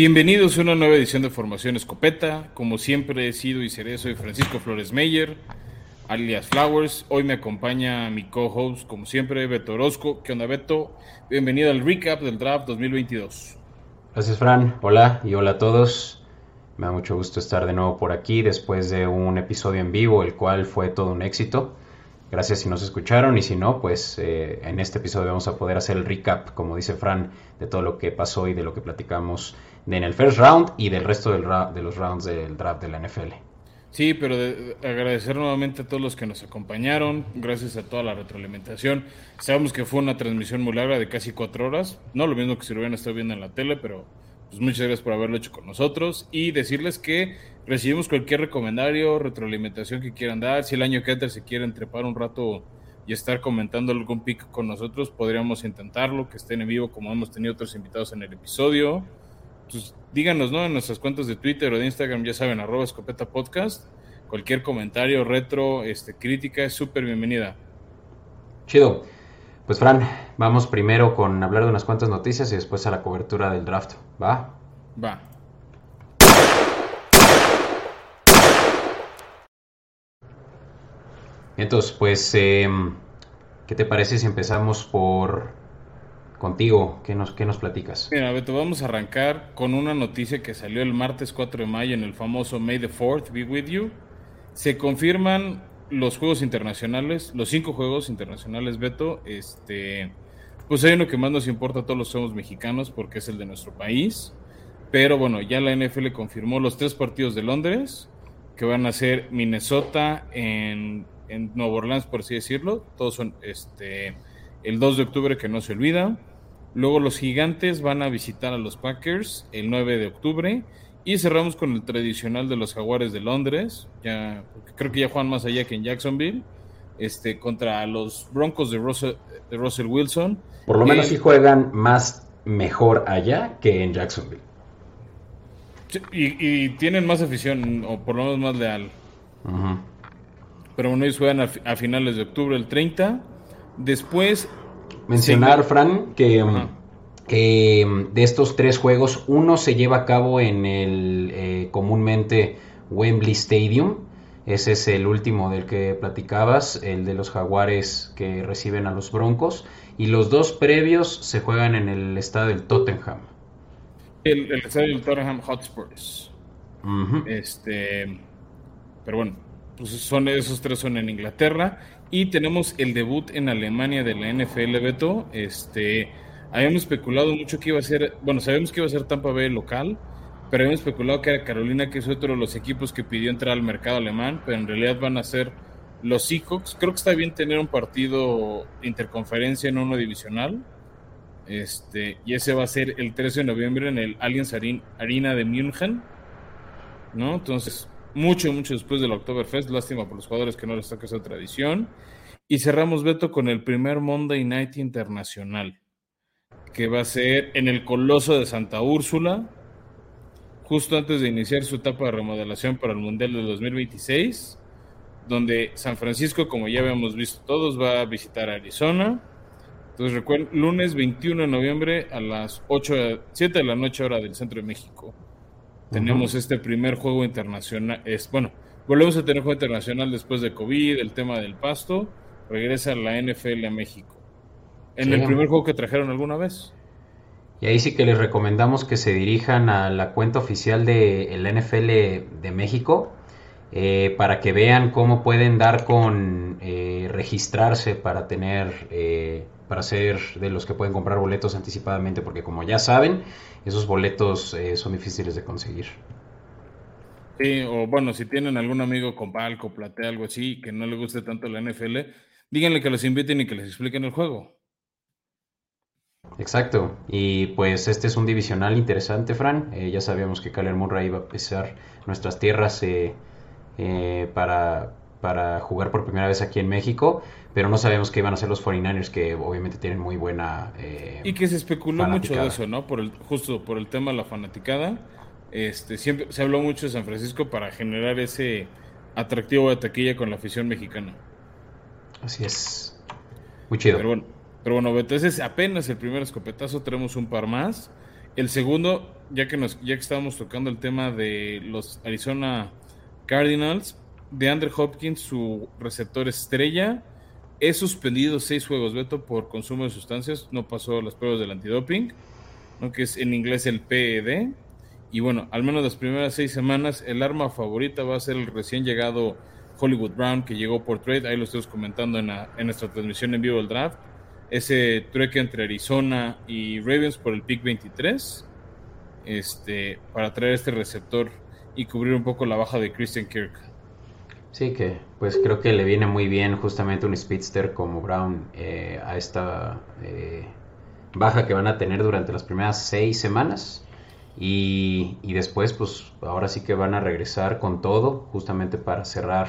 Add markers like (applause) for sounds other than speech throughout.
Bienvenidos a una nueva edición de Formación Escopeta. Como siempre he sido y seré, soy Francisco Flores Meyer, alias Flowers. Hoy me acompaña mi co-host, como siempre, Beto Orozco. ¿Qué onda, Beto? Bienvenido al recap del draft 2022. Gracias, Fran. Hola y hola a todos. Me da mucho gusto estar de nuevo por aquí después de un episodio en vivo, el cual fue todo un éxito. Gracias si nos escucharon y si no, pues eh, en este episodio vamos a poder hacer el recap, como dice Fran, de todo lo que pasó y de lo que platicamos en el first round y del resto del de los rounds del draft de la NFL. Sí, pero agradecer nuevamente a todos los que nos acompañaron, gracias a toda la retroalimentación. Sabemos que fue una transmisión muy larga de casi cuatro horas, no lo mismo que si lo hubieran estado viendo en la tele, pero pues muchas gracias por haberlo hecho con nosotros y decirles que recibimos cualquier recomendario, retroalimentación que quieran dar. Si el año que entra se quieren trepar un rato y estar comentando algún pick con nosotros, podríamos intentarlo, que estén en vivo como hemos tenido otros invitados en el episodio. Pues díganos, ¿no? En nuestras cuentas de Twitter o de Instagram, ya saben, arroba escopeta podcast. Cualquier comentario, retro, este, crítica es súper bienvenida. Chido. Pues Fran, vamos primero con hablar de unas cuantas noticias y después a la cobertura del draft. ¿Va? Va. Entonces, pues, em, ¿qué te parece si empezamos por contigo? ¿Qué nos, qué nos platicas? Mira, Beto, vamos a arrancar con una noticia que salió el martes 4 de mayo en el famoso May the 4th Be With You. Se confirman los juegos internacionales, los cinco juegos internacionales, Beto, este, pues hay uno que más nos importa a todos los somos mexicanos porque es el de nuestro país. Pero bueno, ya la NFL confirmó los tres partidos de Londres, que van a ser Minnesota en, en Nueva Orleans, por así decirlo. Todos son este, el 2 de octubre, que no se olvida. Luego los gigantes van a visitar a los Packers el 9 de octubre. Y cerramos con el tradicional de los Jaguares de Londres. Ya, creo que ya juegan más allá que en Jacksonville. Este, contra los Broncos de Russell, de Russell Wilson. Por lo menos sí juegan más mejor allá que en Jacksonville. Y, tienen más afición, o por lo menos más leal. Pero bueno, ellos juegan a, finales de octubre, el 30. Después. Mencionar, Fran, que. Mm, de estos tres juegos, uno se lleva a cabo en el eh, comúnmente Wembley Stadium. Ese es el último del que platicabas, el de los jaguares que reciben a los broncos. Y los dos previos se juegan en el estadio del Tottenham. El, estadio del Tottenham Hotspurs. Este. Pero bueno, pues son, esos tres son en Inglaterra. Y tenemos el debut en Alemania de la NFL, Beto. Este Habíamos especulado mucho que iba a ser, bueno, sabemos que iba a ser Tampa Bay local, pero habíamos especulado que era Carolina, que es otro de los equipos que pidió entrar al mercado alemán, pero en realidad van a ser los Seahawks. Creo que está bien tener un partido interconferencia en uno divisional. Este, y ese va a ser el 13 de noviembre en el Allianz Arena de München. ¿No? Entonces, mucho, mucho después del Oktoberfest. Lástima por los jugadores que no les toca esa tradición. Y cerramos, Beto, con el primer Monday Night Internacional que va a ser en el Coloso de Santa Úrsula, justo antes de iniciar su etapa de remodelación para el Mundial de 2026, donde San Francisco, como ya habíamos visto todos, va a visitar Arizona. Entonces recuerden, lunes 21 de noviembre a las 8, 7 de la noche hora del centro de México. Tenemos este primer juego internacional. Es, bueno, volvemos a tener juego internacional después de COVID, el tema del pasto. Regresa la NFL a México en el primer juego que trajeron alguna vez. Y ahí sí que les recomendamos que se dirijan a la cuenta oficial de el NFL de México eh, para que vean cómo pueden dar con eh, registrarse para tener, eh, para ser de los que pueden comprar boletos anticipadamente, porque como ya saben, esos boletos son difíciles de conseguir. Sí, o bueno, si tienen algún amigo con palco, platea, algo así, que no le guste tanto la NFL, díganle que los inviten y que les expliquen el juego. Exacto, y pues este es un divisional interesante, Fran. Eh, ya sabíamos que Kyler Murray iba a pisar nuestras tierras eh, eh, para, para jugar por primera vez aquí en México, pero no sabemos qué iban a ser los 49ers, que obviamente tienen muy buena. y que se especuló mucho de eso, ¿no? Por el, justo por el tema de la fanaticada. Este, siempre se habló mucho de San Francisco para generar ese atractivo de taquilla con la afición mexicana. Así es. Muy chido. Pero bueno, pero bueno, entonces apenas el primer escopetazo, tenemos un par más. El segundo, ya que, nos, ya que estábamos tocando el tema de los Arizona Cardinals, de Andrew Hopkins, su receptor estrella, es suspendido seis juegos, Beto, por consumo de sustancias. No pasó las pruebas del antidoping, ¿no? que es en inglés el PED. Y bueno, al menos las primeras seis semanas, el arma favorita va a ser el recién llegado Hollywood Brown, que llegó por trade. Ahí lo estamos comentando en, nuestra transmisión en vivo del draft. Ese trueque entre Arizona y Ravens por el pick 23. Este, para traer este receptor y cubrir un poco la baja de Christian Kirk. Sí, que pues creo que le viene muy bien justamente un speedster como Brown eh, a esta eh, baja que van a tener durante las primeras seis semanas. Y, y, después, pues ahora sí que van a regresar con todo, justamente para cerrar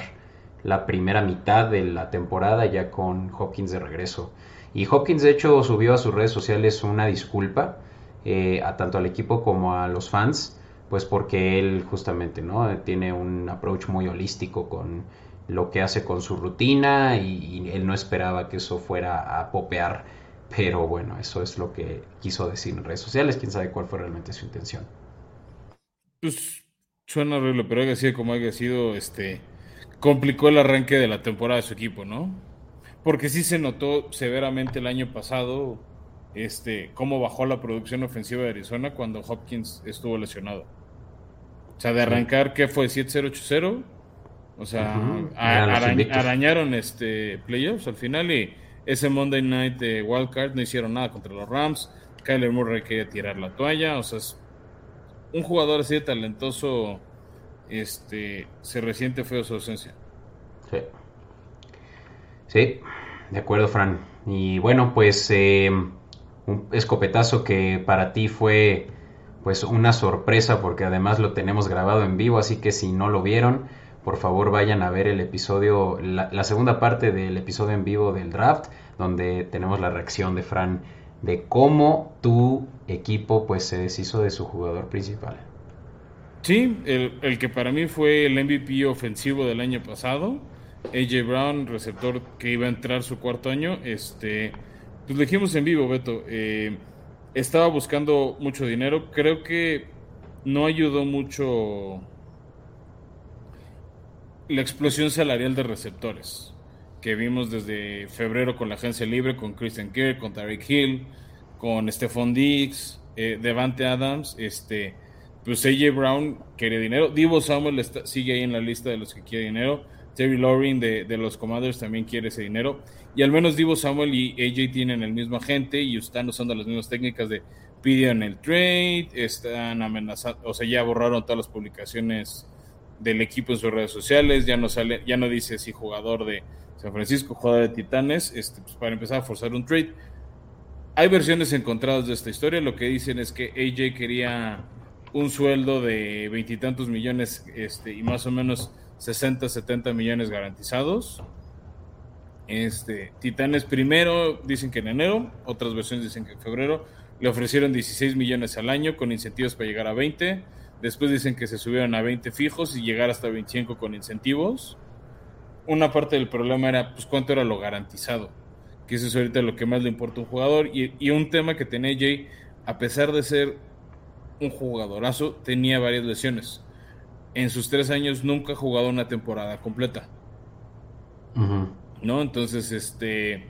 la primera mitad de la temporada ya con Hopkins de regreso. Y Hopkins, de hecho, subió a sus redes sociales una disculpa, eh, a tanto al equipo como a los fans, pues porque él justamente no tiene un approach muy holístico con lo que hace con su rutina y, él no esperaba que eso fuera a popear pero bueno eso es lo que quiso decir en redes sociales. Quién sabe cuál fue realmente su intención pues suena horrible pero haya sido como haya sido este complicó el arranque de la temporada de su equipo no porque sí se notó severamente el año pasado este cómo bajó la producción ofensiva de Arizona cuando Hopkins estuvo lesionado o sea, de arrancar, ¿qué fue? 7-0-8-0. O sea, arañaron este playoffs al final y ese Monday Night de Wildcard no hicieron nada contra los Rams. Kyler Murray quería tirar la toalla. O sea, es un jugador así de talentoso este, se resiente feo su ausencia. Sí. Sí, de acuerdo, Fran. Y bueno, pues eh, un escopetazo que para ti fue pues una sorpresa porque además lo tenemos grabado en vivo, así que si no lo vieron, por favor vayan a ver el episodio, la, segunda parte del episodio en vivo del draft, donde tenemos la reacción de Fran de cómo tu equipo pues se deshizo de su jugador principal. Sí, el, el que para mí fue el MVP ofensivo del año pasado, AJ Brown, receptor que iba a entrar su cuarto año, este, pues lo dijimos en vivo, Beto, eh, estaba buscando mucho dinero. Creo que no ayudó mucho la explosión salarial de receptores que vimos desde febrero con la agencia libre, con Christian Kirk, con Tarek Hill, con Stephon Diggs, eh, Devante Adams, este, pues AJ Brown quería dinero, Divo Samuel sigue ahí en la lista de los que quiere dinero, Terry Loring de, de los Commanders también quiere ese dinero. Y al menos Divo Samuel y AJ tienen el mismo agente y están usando las mismas técnicas de pidieron el trade, están amenazando, o sea, ya borraron todas las publicaciones del equipo en sus redes sociales, ya no sale, ya no dice si jugador de San Francisco, jugador de Titanes, este, pues para empezar a forzar un trade. Hay versiones encontradas de esta historia, lo que dicen es que AJ quería un sueldo de veintitantos millones este, y más o menos 60, 70 millones garantizados este, Titanes primero dicen que en enero, otras versiones dicen que en febrero. Le ofrecieron 16 millones al año con incentivos para llegar a 20. Después dicen que se subieron a 20 fijos y llegar hasta 25 con incentivos. Una parte del problema era pues cuánto era lo garantizado, que eso es ahorita lo que más le importa a un jugador. Y, y un tema que tenía Jay, a pesar de ser un jugadorazo, tenía varias lesiones. En sus tres años nunca ha jugado una temporada completa. ¿no? Entonces, este,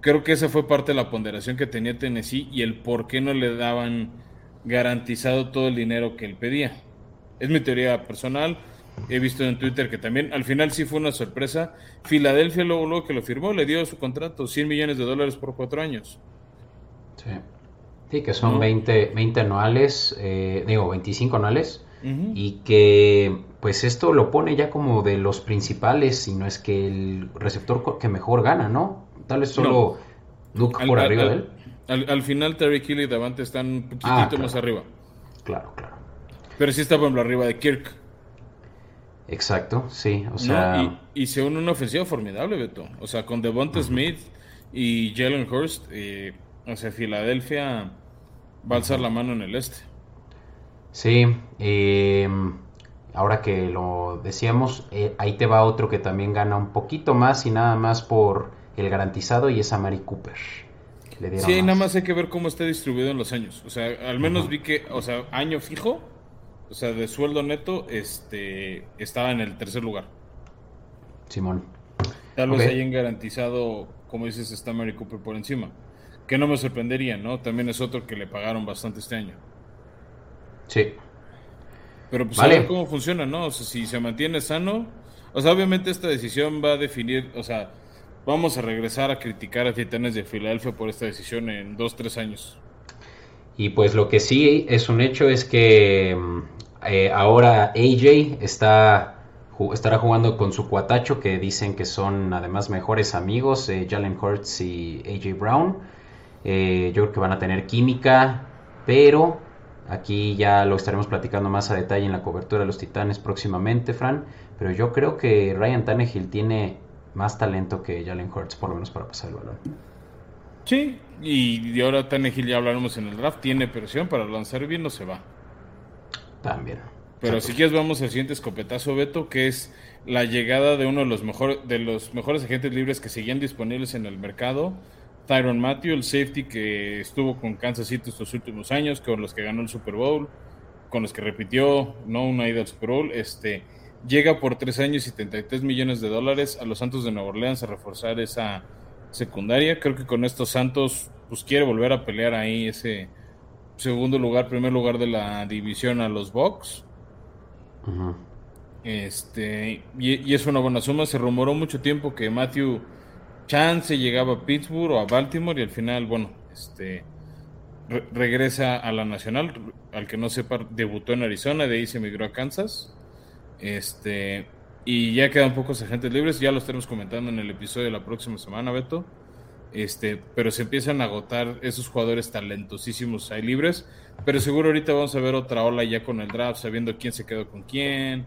creo que esa fue parte de la ponderación que tenía Tennessee y el por qué no le daban garantizado todo el dinero que él pedía. Es mi teoría personal. He visto en Twitter que también al final sí fue una sorpresa. Filadelfia luego, luego que lo firmó le dio su contrato, 100 millones de dólares por cuatro años. Sí, sí que son 20, 20 anuales, eh, digo 25 anuales y que pues esto lo pone ya como de los principales, si no es que el receptor que mejor gana, ¿no? Tal vez solo Duke por arriba de él. Al, final Terry Kill y Davante están un poquitito ah, más arriba. Claro, claro. Pero sí está por ejemplo arriba de Kirk. Exacto, sí, o sea... y, se une una ofensiva formidable, Beto. O sea, con Devonta Smith y Jalen Hurst, eh, o sea, Filadelfia va a alzar la mano en el este. Sí, eh, ahora que lo decíamos, eh, ahí te va otro que también gana un poquito más y nada más por el garantizado y es a Mari Cooper. sí, nada más hay que ver cómo está distribuido en los años. O sea, al menos vi que, o sea, año fijo, o sea, de sueldo neto, este, estaba en el tercer lugar. Simón. Tal vez hayan garantizado, como dices, está Mary Cooper por encima. Que no me sorprendería, ¿no? También es otro que le pagaron bastante este año. Sí. Pero pues a ver cómo funciona, ¿no? O sea, si se mantiene sano. O sea, obviamente esta decisión va a definir, o sea, vamos a regresar a criticar a Titanes de Filadelfia por esta decisión en dos, tres años. Y pues lo que sí es un hecho es que mm, eh, ahora AJ está estará jugando con su cuatacho que dicen que son además mejores amigos, eh, Jalen Hurts y AJ Brown. Eh, yo creo que van a tener química, pero aquí ya lo estaremos platicando más a detalle en la cobertura de los Titanes próximamente, Fran. Pero yo creo que Ryan Tannehill tiene más talento que Jalen Hurts, por lo menos para pasar el balón. Sí, y de ahora Tannehill ya hablaremos en el draft, tiene presión para lanzar bien, no se va. También. Pero si quieres vamos al siguiente escopetazo, Beto, que es la llegada de uno de los, mejor, de los mejores agentes libres que seguían disponibles en el mercado, Tyron Matthew, el safety que estuvo con Kansas City estos últimos años, con los que ganó el Super Bowl, con los que repitió, no una ida al Super Bowl, este, llega por tres años y 73 millones de dólares a los Santos de Nueva Orleans a reforzar esa secundaria. Creo que con estos Santos, pues quiere volver a pelear ahí ese segundo lugar, primer lugar de la división a los Bucks. Este, y, es una buena suma. Se rumoró mucho tiempo que Matthew Chance llegaba a Pittsburgh o a Baltimore y al final, bueno, este regresa a la Nacional. Al que no sepa, debutó en Arizona, de ahí se emigró a Kansas. Este, y ya quedan pocos agentes libres, ya lo estaremos comentando en el episodio de la próxima semana, Beto. Este, pero se empiezan a agotar esos jugadores talentosísimos ahí libres. Pero seguro ahorita vamos a ver otra ola ya con el draft, sabiendo quién se quedó con quién,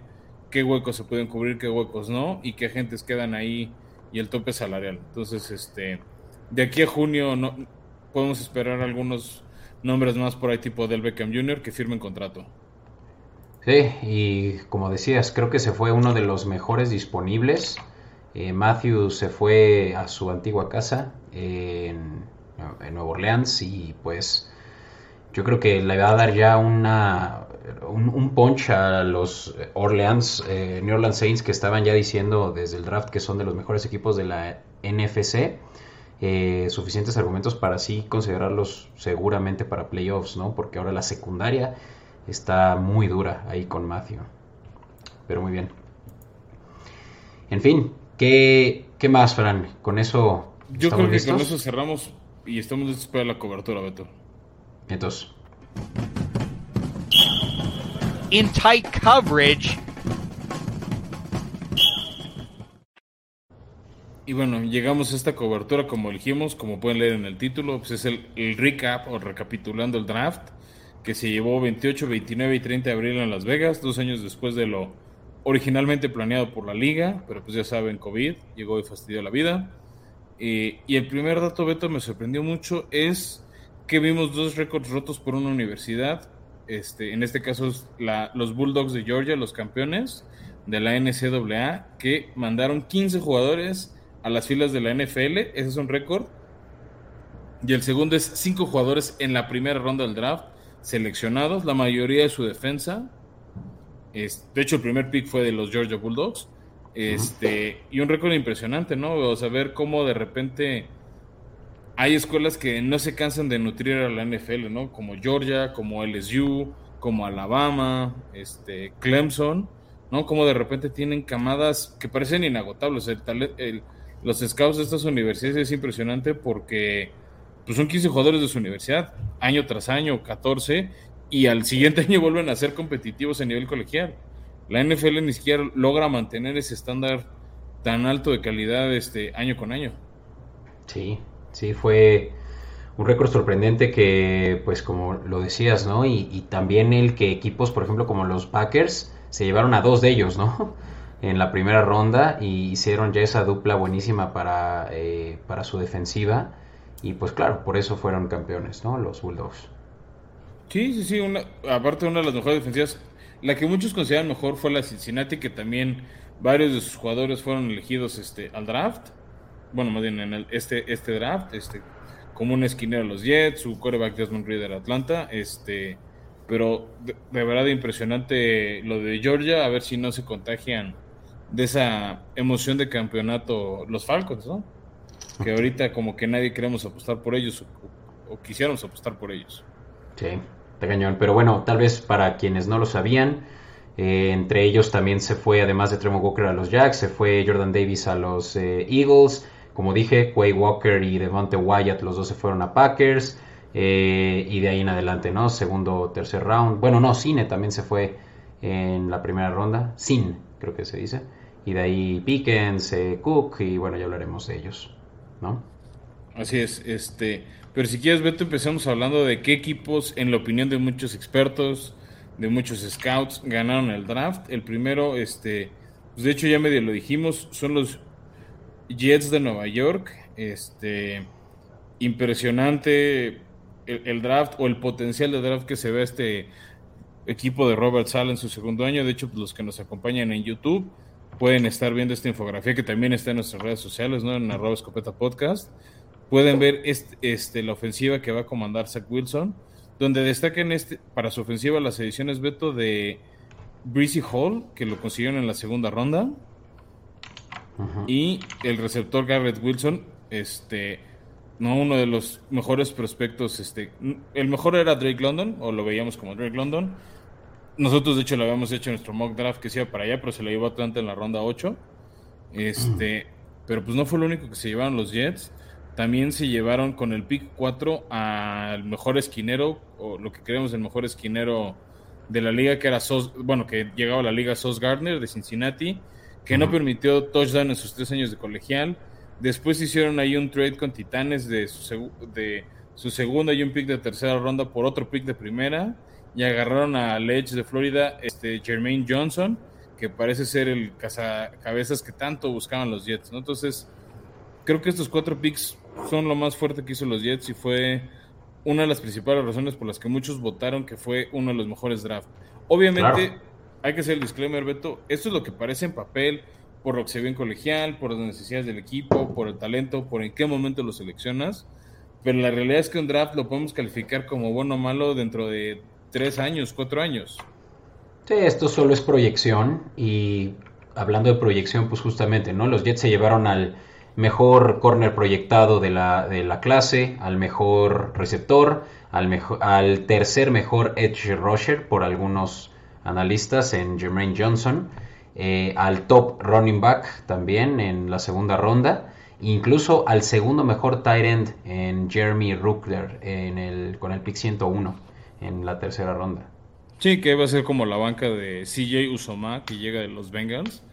qué huecos se pueden cubrir, qué huecos no, y qué agentes quedan ahí y el tope salarial. Entonces, este, de aquí a junio no, podemos esperar algunos nombres más por ahí tipo del Beckham Jr. que firmen contrato. Sí, y como decías, creo que se fue uno de los mejores disponibles. Eh, Matthew se fue a su antigua casa en, en Nueva Orleans y pues yo creo que le va a dar ya una, un, punch a los Orleans, eh, New Orleans Saints que estaban ya diciendo desde el draft que son de los mejores equipos de la NFC. Eh, suficientes argumentos para así considerarlos seguramente para playoffs, ¿no? Porque ahora la secundaria está muy dura ahí con Matthew. Pero muy bien. En fin, ¿qué, qué más, Fran? Con eso. Yo creo que con eso cerramos y estamos listos para la cobertura, Beto. Entonces. In tight coverage. Y bueno, llegamos a esta cobertura como elegimos, como pueden leer en el título, pues es el, recap o recapitulando el draft que se llevó 28, 29 y 30 de abril en Las Vegas, dos años después de lo originalmente planeado por la liga, pero pues ya saben, COVID llegó y fastidió la vida. Eh, y el primer dato, Beto, me sorprendió mucho, es que vimos dos récords rotos por una universidad. Este, en este caso, la, los Bulldogs de Georgia, los campeones de la NCAA, que mandaron 15 jugadores a las filas de la NFL. Ese es un récord. Y el segundo es 5 jugadores en la primera ronda del draft seleccionados, la mayoría de su defensa. Es, de hecho, el primer pick fue de los Georgia Bulldogs. Este, y un récord impresionante, ¿no? O sea, ver cómo de repente hay escuelas que no se cansan de nutrir a la NFL, ¿no? Como Georgia, como LSU, como Alabama, este, Clemson, ¿no? Como de repente tienen camadas que parecen inagotables. Los scouts de estas universidades es impresionante porque pues son 15 jugadores de su universidad, año tras año, 14, y al siguiente (laughs) año vuelven a ser competitivos a nivel colegial. La NFL ni siquiera logra mantener ese estándar tan alto de calidad este año con año. Sí, Sí, fue un récord sorprendente que, pues como lo decías, ¿no? Y, también el que equipos, por ejemplo, como los Packers, se llevaron a dos de ellos, ¿no? (laughs) En la primera ronda y hicieron ya esa dupla buenísima para, eh, para su defensiva. Y pues claro, por eso fueron campeones, ¿no? Los Bulldogs. Sí, sí, sí. Una, aparte, una de las mejores defensivas, la que muchos consideran mejor fue la Cincinnati, que también varios de sus jugadores fueron elegidos este, al draft bueno, más bien en el, este, este draft, este, como un esquinero a los Jets, su coreback Desmond Reader Atlanta, este, pero de, verdad impresionante lo de Georgia, a ver si no se contagian de esa emoción de campeonato los Falcons, ¿no? Que ahorita como que nadie queremos apostar por ellos o, quisiéramos apostar por ellos. Sí, está cañón, pero bueno, tal vez para quienes no lo sabían, eh, entre ellos también se fue, además de Tremor Walker a los Jacks, se fue Jordan Davis a los eh, Eagles, como dije, Quay Walker y Devonte Wyatt, los dos se fueron a Packers. Eh, y de ahí en adelante, ¿no? Segundo, tercer round. Bueno, no, Cine también se fue en la primera ronda. Sin, creo que se dice. Y de ahí Pickens, eh, Cook, y bueno, ya hablaremos de ellos, ¿no? Así es, este. Pero si quieres, Beto, empecemos hablando de qué equipos, en la opinión de muchos expertos, de muchos scouts, ganaron el draft. El primero, este, pues de hecho ya medio lo dijimos, son los Jets de Nueva York. Este, impresionante el, draft o el potencial de draft que se ve este equipo de Robert Sala en su segundo año. De hecho, pues, los que nos acompañan en YouTube pueden estar viendo esta infografía que también está en nuestras redes sociales, ¿no? En arroba escopeta podcast. Pueden ver este, la ofensiva que va a comandar Zach Wilson, donde destacan este, para su ofensiva las ediciones Beto de Breezy Hall, que lo consiguieron en la segunda ronda. Y el receptor Garrett Wilson, este, no uno de los mejores prospectos, este, el mejor era Drake London, o lo veíamos como Drake London. Nosotros, de hecho, lo habíamos hecho en nuestro mock draft que se iba para allá, pero se lo llevó Atlanta en la ronda 8. Este, pero pues no fue lo único que se llevaron los Jets. También se llevaron con el pick 4 al mejor esquinero, o lo que creemos el mejor esquinero de la liga, que era Sos, bueno, que llegaba a la liga Sos Gardner de Cincinnati que no permitió touchdown en sus tres años de colegial. Después hicieron ahí un trade con Titanes de su, de su segunda y un pick de tercera ronda por otro pick de primera. Y agarraron a Ledge de Florida, este Jermaine Johnson, que parece ser el cazacabezas que tanto buscaban los Jets. ¿no? Entonces, creo que estos cuatro picks son lo más fuerte que hizo los Jets y fue una de las principales razones por las que muchos votaron que fue uno de los mejores drafts. Obviamente, hay que hacer el disclaimer, Beto. Esto es lo que parece en papel, por lo que se ve en colegial, por las necesidades del equipo, por el talento, por en qué momento lo seleccionas. Pero la realidad es que un draft lo podemos calificar como bueno o malo dentro de tres años, cuatro años. Sí, esto solo es proyección. Y hablando de proyección, pues justamente, ¿no? Los Jets se llevaron al mejor corner proyectado de la, de la clase, al mejor receptor, al, mejor, al tercer mejor edge rusher por algunos analistas en Jermaine Johnson, eh, al top running back también en la segunda ronda, incluso al segundo mejor tight end en Jeremy Ruckler en el, con el pick 101 en la tercera ronda. Sí, que va a ser como la banca de CJ Usoma que llega de los Bengals.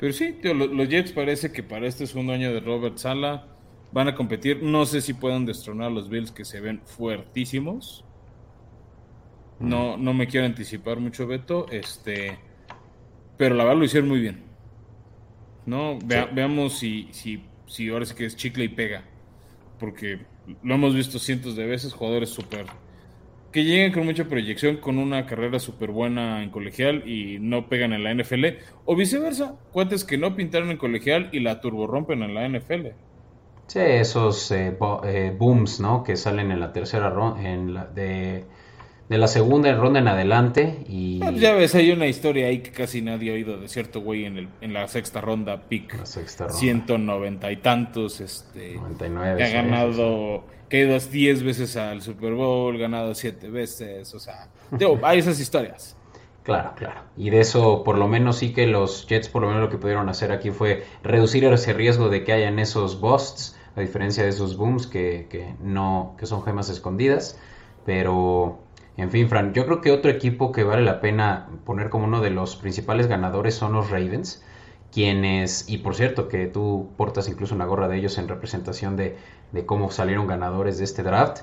Pero sí, los Jets parece que para este segundo año de Robert Sala van a competir. No sé si puedan destronar a los Bills que se ven fuertísimos. No, no me quiero anticipar mucho, Beto. Este, pero la verdad lo hicieron muy bien. ¿No? Veamos si, si, si ahora sí que es chicle y pega. Porque lo hemos visto cientos de veces, jugadores súper. que lleguen con mucha proyección, con una carrera súper buena en colegial y no pegan en la NFL. O viceversa, cuentes que no pintaron en colegial y la turbo rompen en la NFL. Sí, esos eh, eh, booms, ¿no? Que salen en la tercera ronda, en la de de la segunda ronda en adelante. Y... Ah, ya ves, hay una historia ahí que casi nadie ha oído de cierto güey en, el, en la sexta ronda, pick. La sexta ronda. 190 y tantos. Este, 99. Que ha ganado, que ha ido 10 veces al Super Bowl, ganado 7 veces. O sea, hay esas historias. (laughs) Claro, claro. Y de eso, por lo menos sí que los Jets, por lo menos lo que pudieron hacer aquí fue reducir ese riesgo de que hayan esos busts, a diferencia de esos booms que, que no, que son gemas escondidas. Pero en fin, Fran, yo creo que otro equipo que vale la pena poner como uno de los principales ganadores son los Ravens, quienes, y por cierto que tú portas incluso una gorra de ellos en representación de, cómo salieron ganadores de este draft,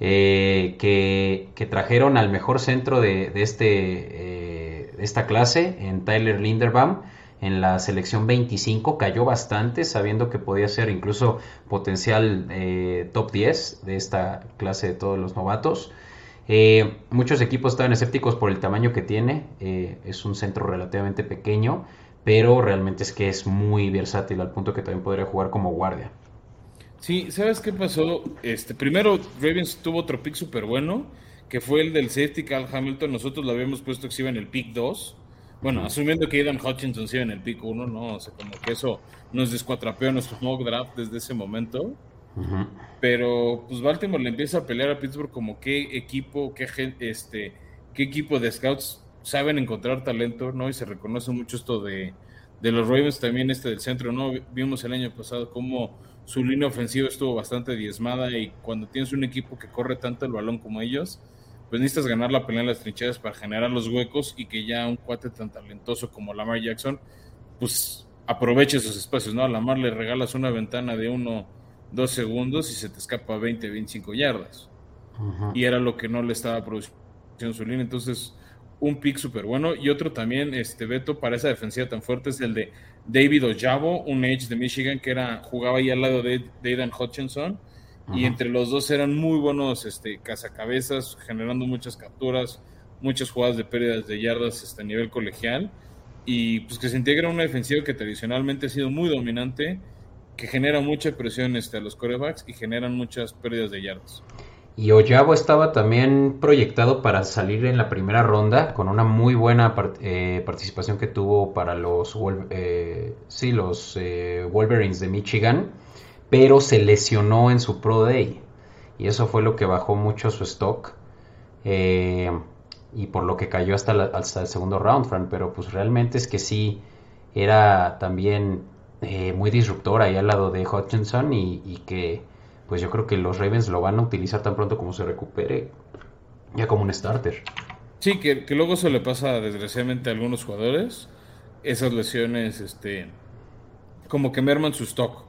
eh, que, trajeron al mejor centro de, este, eh, esta clase en Tyler Linderbaum en la selección 25 cayó bastante, sabiendo que podía ser incluso potencial eh, top 10 de esta clase de todos los novatos. Eh, muchos equipos estaban escépticos por el tamaño que tiene. Eh, es un centro relativamente pequeño, pero realmente es que es muy versátil al punto que también podría jugar como guardia. Sí, ¿sabes qué pasó? Este, primero, Ravens tuvo otro pick súper bueno, que fue el del safety Cal Hamilton. Nosotros lo habíamos puesto que se iba en el pick 2. Bueno, asumiendo que Aidan Hutchinson se iba en el pick 1, ¿no? O sea, como que eso nos descuatrapeó nuestro mock draft desde ese momento. Pero pues Baltimore le empieza a pelear a Pittsburgh como qué equipo, qué este, qué equipo de scouts saben encontrar talento, ¿no? Y se reconoce mucho esto de, de los Ravens también este del centro, ¿no? Vimos el año pasado cómo su línea ofensiva estuvo bastante diezmada y cuando tienes un equipo que corre tanto el balón como ellos, pues necesitas ganar la pelea en las trincheras para generar los huecos y que ya un cuate tan talentoso como Lamar Jackson, pues aproveche esos espacios, ¿no? A Lamar le regalas una ventana de uno, dos segundos y se te escapa 20, 25 yardas. Y era lo que no le estaba produciendo su línea. Entonces, un pick súper bueno. Y otro también, este Beto, para esa defensiva tan fuerte es el de David Ojabo, un edge de Michigan que era, jugaba ahí al lado de, Aidan Hutchinson. Y entre los dos eran muy buenos este, cazacabezas, generando muchas capturas, muchas jugadas de pérdidas de yardas este, a nivel colegial. Y pues que se integra una defensiva que tradicionalmente ha sido muy dominante, que genera mucha presión este, a los corebacks y generan muchas pérdidas de yardas. Y Oyabo estaba también proyectado para salir en la primera ronda con una muy buena eh, participación que tuvo para los, eh, sí, los eh, Wolverines de Michigan, pero se lesionó en su Pro Day. Y eso fue lo que bajó mucho su stock. y por lo que cayó hasta, hasta el segundo round, Fran. Pero pues realmente es que sí, era también muy disruptor ahí al lado de Hutchinson y que pues yo creo que los Ravens lo van a utilizar tan pronto como se recupere, ya como un starter. Sí, que, luego se le pasa desgraciadamente a algunos jugadores, esas lesiones, este, como que merman su stock.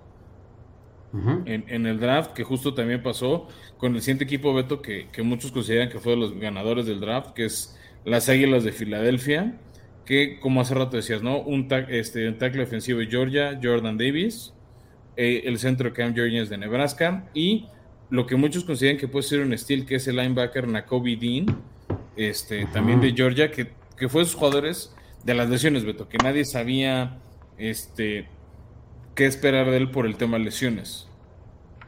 en, el draft, que justo también pasó con el siguiente equipo Beto, que, muchos consideran que fue de los ganadores del draft, que es las Águilas de Filadelfia, que como hace rato decías, ¿no? Un, este, un tackle ofensivo de Georgia, Jordan Davis, eh, el centro Cam Jorgens de Nebraska y lo que muchos consideran que puede ser un steel, que es el linebacker Nakobe Dean, este, también de Georgia, que, que fue sus jugadores de las lesiones, Beto, que nadie sabía este, qué esperar de él por el tema de lesiones.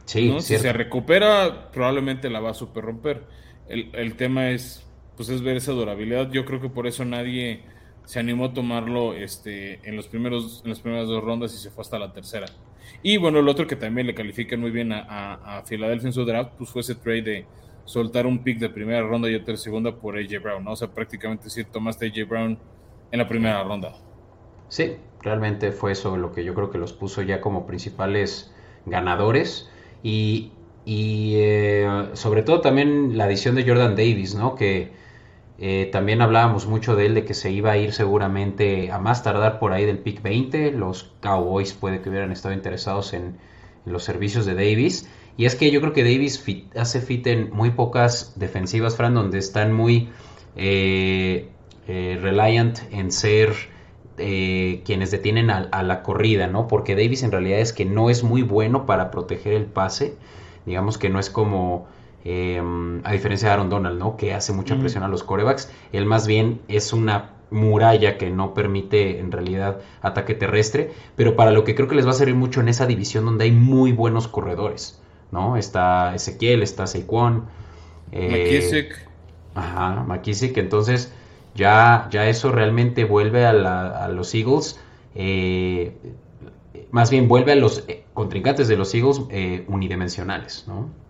Sí, Si se recupera, probablemente la va a super romper. El, el, tema es, pues es ver esa durabilidad. Yo creo que por eso nadie se animó a tomarlo este, en, los primeros, en las primeras dos rondas y se fue hasta la tercera. Y bueno, el otro que también le califica muy bien a, a, Philadelphia en su draft, pues fue ese trade de soltar un pick de primera ronda y otro de segunda por AJ Brown, ¿no? O sea, prácticamente sí tomaste AJ Brown en la primera ronda. Sí, realmente fue eso lo que yo creo que los puso ya como principales ganadores. Y, y eh, sobre todo también la adición de Jordan Davis, ¿no? Que eh, también hablábamos mucho de él, de que se iba a ir seguramente a más tardar por ahí del pick 20. Los Cowboys puede que hubieran estado interesados en, los servicios de Davis. Y es que yo creo que Davis hace fit en muy pocas defensivas, Fran, donde están muy eh, eh, reliant en ser quienes detienen a, a, la corrida, ¿no? Porque Davis en realidad es que no es muy bueno para proteger el pase. Digamos que no es como Em, a diferencia de Aaron Donald, ¿no? Que hace mucha presión a los corebacks. Él más bien es una muralla que no permite en realidad ataque terrestre, pero para lo que creo que les va a servir mucho en esa división donde hay muy buenos corredores, ¿no? Está Ezequiel, está Saquon. Eh, McKissick. Ajá, McKissick. Entonces ya, ya eso realmente vuelve a, los Eagles. Eh, más bien vuelve a los eh, contrincantes de los Eagles unidimensionales, ¿no?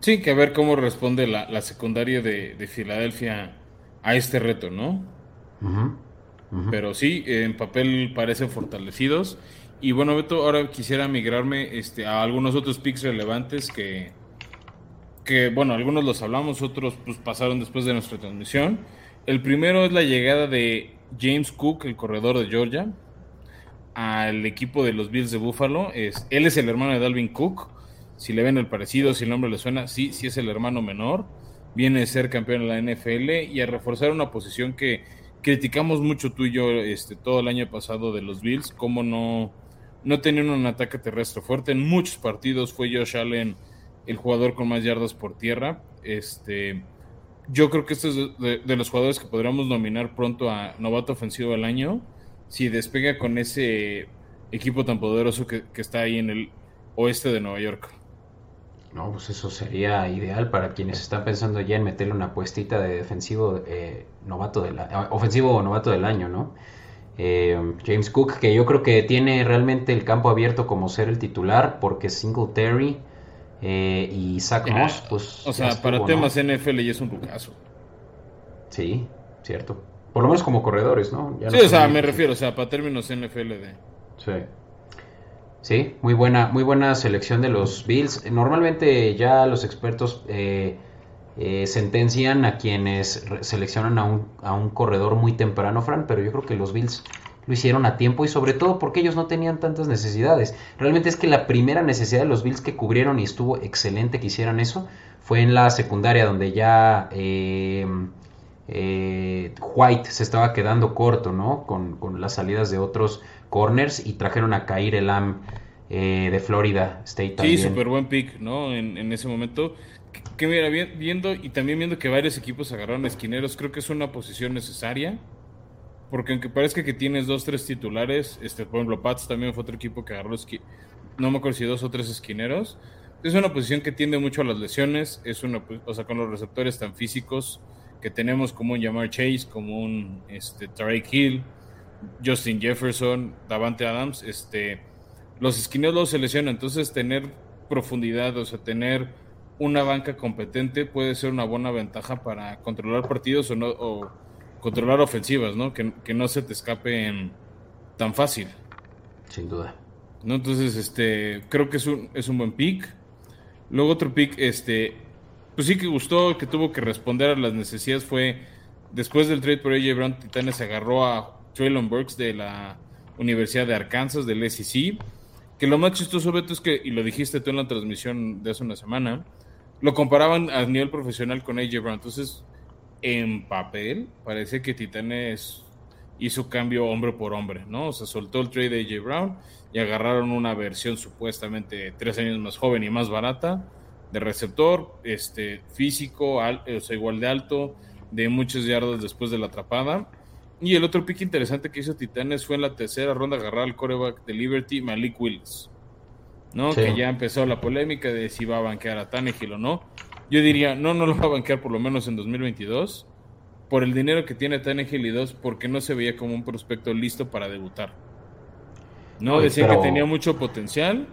Sí, que a ver cómo responde la, secundaria de, Filadelfia a este reto, ¿no? Pero sí, en papel parecen fortalecidos. Y bueno, Beto, ahora quisiera migrarme este, a algunos otros picks relevantes que, que, bueno, algunos los hablamos, otros pues pasaron después de nuestra transmisión. El primero es la llegada de James Cook, el corredor de Georgia, al equipo de los Bills de Buffalo. Es, él es el hermano de Dalvin Cook si le ven el parecido, si el nombre le suena, sí, sí es el hermano menor, viene a ser campeón de la NFL y a reforzar una posición que criticamos mucho tú y yo este, todo el año pasado de los Bills, como no, no tenían un ataque terrestre fuerte. En muchos partidos fue Josh Allen el jugador con más yardas por tierra. Este, yo creo que este es de, los jugadores que podríamos nominar pronto a novato ofensivo del año. Si despega con ese equipo tan poderoso que está ahí en el, oeste de Nueva York. No, pues eso sería ideal para quienes están pensando ya en meterle una puestita de defensivo eh, novato del ofensivo novato del año, ¿no? Eh, James Cook, que yo creo que tiene realmente el campo abierto como ser el titular, porque Singletary eh, y Zach Moss, pues. O sea, para temas NFL ya es un rucazo. Sí, cierto. Por lo menos como corredores, ¿no? sí, o sea, me refiero, o sea, para términos NFL de. Sí. Sí, muy buena, muy buena selección de los Bills. Normalmente ya los expertos eh, eh, sentencian a quienes seleccionan a un, a un corredor muy temprano, Fran, pero yo creo que los Bills lo hicieron a tiempo y sobre todo porque ellos no tenían tantas necesidades. Realmente es que la primera necesidad de los Bills que cubrieron y estuvo excelente que hicieran eso fue en la secundaria donde ya eh, White se estaba quedando corto, ¿no? Con, con las salidas de otros corners y trajeron a Kair Elam eh, de Florida State también. Sí, súper buen pick, ¿no? En, ese momento. Que, mira, viendo y también viendo que varios equipos agarraron esquineros, creo que es una posición necesaria. Porque aunque parezca que tienes dos, tres titulares, este, por ejemplo, Pats también fue otro equipo que agarró, no me acuerdo si dos o tres esquineros. Es una posición que tiende mucho a las lesiones, es una, o sea, con los receptores tan físicos que tenemos como un Jamar Chase, como un este, Tarek Hill, Justin Jefferson, Davante Adams, este, los esquineros luego se lesionan, entonces tener profundidad, o sea, tener una banca competente puede ser una buena ventaja para controlar partidos o, no, o controlar ofensivas, ¿no? Que, no se te escape tan fácil. Sin duda. ¿No? Entonces, este, creo que es un, es un buen pick. Luego otro pick, este, pues sí que gustó, que tuvo que responder a las necesidades fue, después del trade por AJ Brown, Titanes se agarró a Traylon Burks de la Universidad de Arkansas, del SEC. Que lo más chistoso, Beto, es que, y lo dijiste tú en la transmisión de hace una semana, lo comparaban a nivel profesional con AJ Brown. Entonces, en papel, parece que Titanes hizo cambio hombre por hombre, ¿no? O sea, soltó el trade de AJ Brown y agarraron una versión supuestamente tres años más joven y más barata de receptor, este, físico, o sea, igual de alto, de muchos yardas después de la atrapada y el otro pick interesante que hizo Titanes fue en la tercera ronda agarrar al coreback de Liberty, Malik Willis. ¿No? Que ya empezó la polémica de si va a banquear a Tannehill o no. Yo diría, no, no lo va a banquear por lo menos en 2022. Por el dinero que tiene Tannehill y dos, porque no se veía como un prospecto listo para debutar. No, decía que tenía mucho potencial,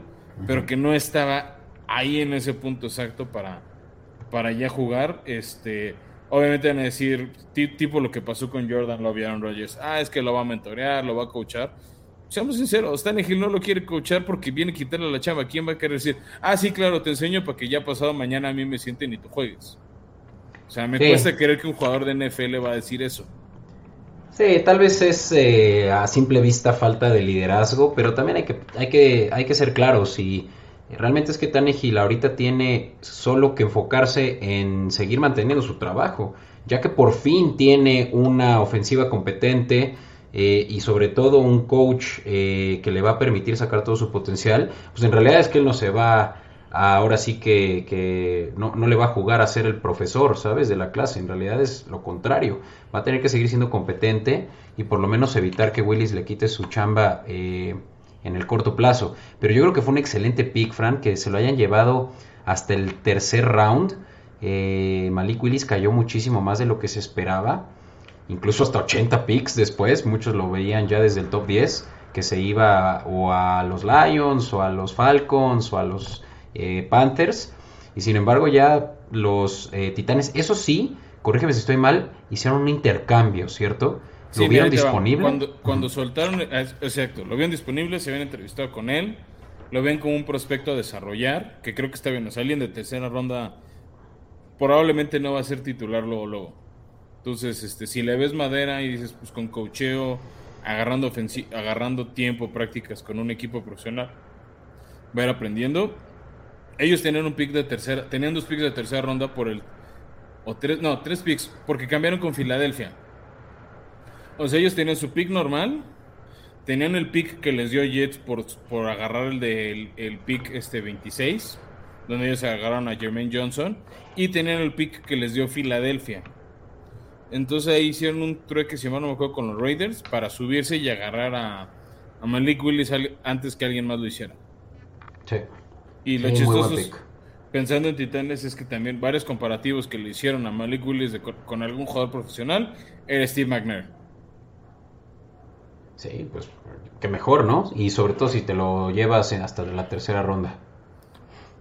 pero que no estaba ahí en ese punto exacto para, para ya jugar. Este Obviamente van a decir, tipo lo que pasó con Jordan Love y Aaron Rodgers. Ah, es que lo va a mentorear, lo va a coachar. Seamos sinceros, Hill no lo quiere coachar porque viene a quitarle a la chava. ¿Quién va a querer decir, ah, sí, claro, te enseño para que ya pasado mañana a mí me sienten y tú juegues? O sea, me cuesta creer que un jugador de NFL va a decir eso. Sí, tal vez es eh, a simple vista falta de liderazgo, pero también hay que, hay que, hay que ser claros y Realmente es que Tannehill ahorita tiene solo que enfocarse en seguir manteniendo su trabajo, ya que por fin tiene una ofensiva competente eh, y sobre todo un coach eh, que le va a permitir sacar todo su potencial. Pues en realidad es que él no se va ahora sí que, no, le va a jugar a ser el profesor, ¿sabes? De la clase. En realidad es lo contrario. Va a tener que seguir siendo competente y por lo menos evitar que Willis le quite su chamba. Eh, en el corto plazo. Pero yo creo que fue un excelente pick, Fran, que se lo hayan llevado hasta el tercer round. Eh, Malik Willis cayó muchísimo más de lo que se esperaba. Incluso hasta 80 picks después. Muchos lo veían ya desde el top 10. Que se iba o a los Lions, o a los Falcons, o a los eh, Panthers. Y sin embargo, ya los eh, Titanes, eso sí, corrígeme si estoy mal, hicieron un intercambio, ¿cierto? ¿Lo vieron disponible? Cuando, cuando soltaron, exacto, lo vieron disponible, se habían entrevistado con él, lo ven como un prospecto a desarrollar, que creo que está bien. O sea, alguien de tercera ronda probablemente no va a ser titular luego, luego. Entonces, este, si le ves madera y dices, pues con cocheo, agarrando, agarrando tiempo, prácticas con un equipo profesional, va a ir aprendiendo. Ellos tenían un pick de tercera, tenían dos picks de tercera ronda por el, o tres, no, tres picks, porque cambiaron con Filadelfia. O sea, ellos tenían su pick normal, tenían el pick que les dio Jets por, por agarrar el del el pick este 26, donde ellos agarraron a Jermaine Johnson, y tenían el pick que les dio Filadelfia. Entonces ahí hicieron un trueque, si mal no me acuerdo, con los Raiders para subirse y agarrar a, a Malik Willis antes que alguien más lo hiciera. Sí. Y lo chistoso pensando en Titanes es que también varios comparativos que le hicieron a Malik Willis con algún jugador profesional era Steve McNair. Sí, pues que mejor, ¿no? Y sobre todo si te lo llevas hasta la tercera ronda.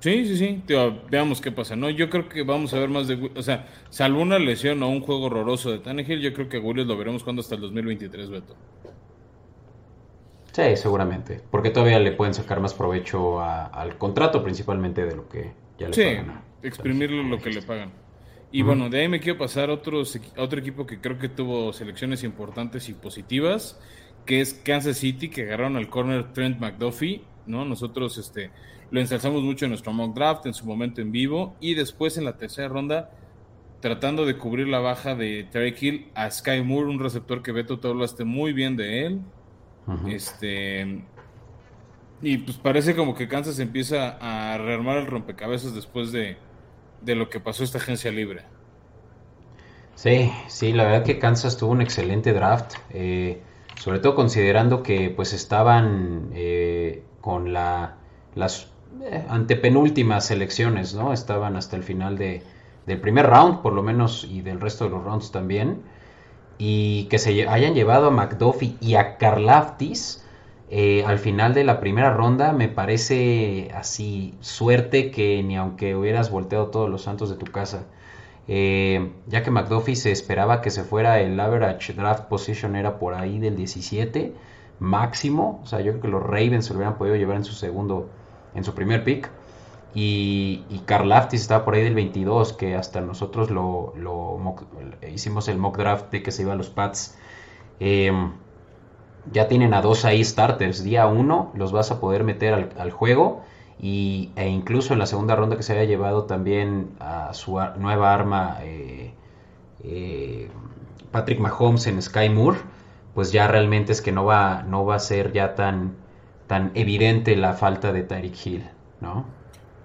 Sí, sí, sí. veamos qué pasa, ¿no? Yo creo que vamos a ver más de... O sea, salvo una lesión o un juego horroroso de Tannehill, yo creo que a Willis lo veremos cuando hasta el 2023, Beto. Sí, seguramente. Porque todavía le pueden sacar más provecho al contrato, principalmente de lo que ya le sí, exprimirlo lo que le pagan. Y bueno, de ahí me quiero pasar a, otros, a otro equipo que creo que tuvo selecciones importantes y positivas, que es Kansas City, que agarraron al corner Trent McDuffie, ¿no? Nosotros este, lo ensalzamos mucho en nuestro mock draft, en su momento en vivo, y después en la tercera ronda, tratando de cubrir la baja de Terry Hill a Sky Moore, un receptor que Beto te hablaste muy bien de él. Este. Y pues parece como que Kansas empieza a rearmar el rompecabezas después de, de lo que pasó esta agencia libre. Sí, sí, la verdad que Kansas tuvo un excelente draft, eh, sobre todo considerando que pues estaban eh, con la, las eh, antepenúltimas elecciones, ¿no? Estaban hasta el final de, del primer round, por lo menos, y del resto de los rounds también, y que se hayan llevado a McDuffie y a Karlaftis eh, al final de la primera ronda me parece así suerte que ni aunque hubieras volteado todos los santos de tu casa. Eh, ya que McDuffie se esperaba que se fuera el average draft position era por ahí del 17 máximo. O sea, yo creo que los Ravens se lo hubieran podido llevar en su segundo, en su primer pick. Y, y Carl Aftis estaba por ahí del 22, que hasta nosotros lo, hicimos el mock draft de que se iba a los Pats. Eh, ya tienen a dos ahí starters. Día uno los vas a poder meter al, juego. Y, e incluso en la segunda ronda que se haya llevado también a su nueva arma eh, eh, Patrick Mahomes en Sky Moore, pues ya realmente es que no va, no va a ser ya tan, tan evidente la falta de Tyreek Hill, ¿no?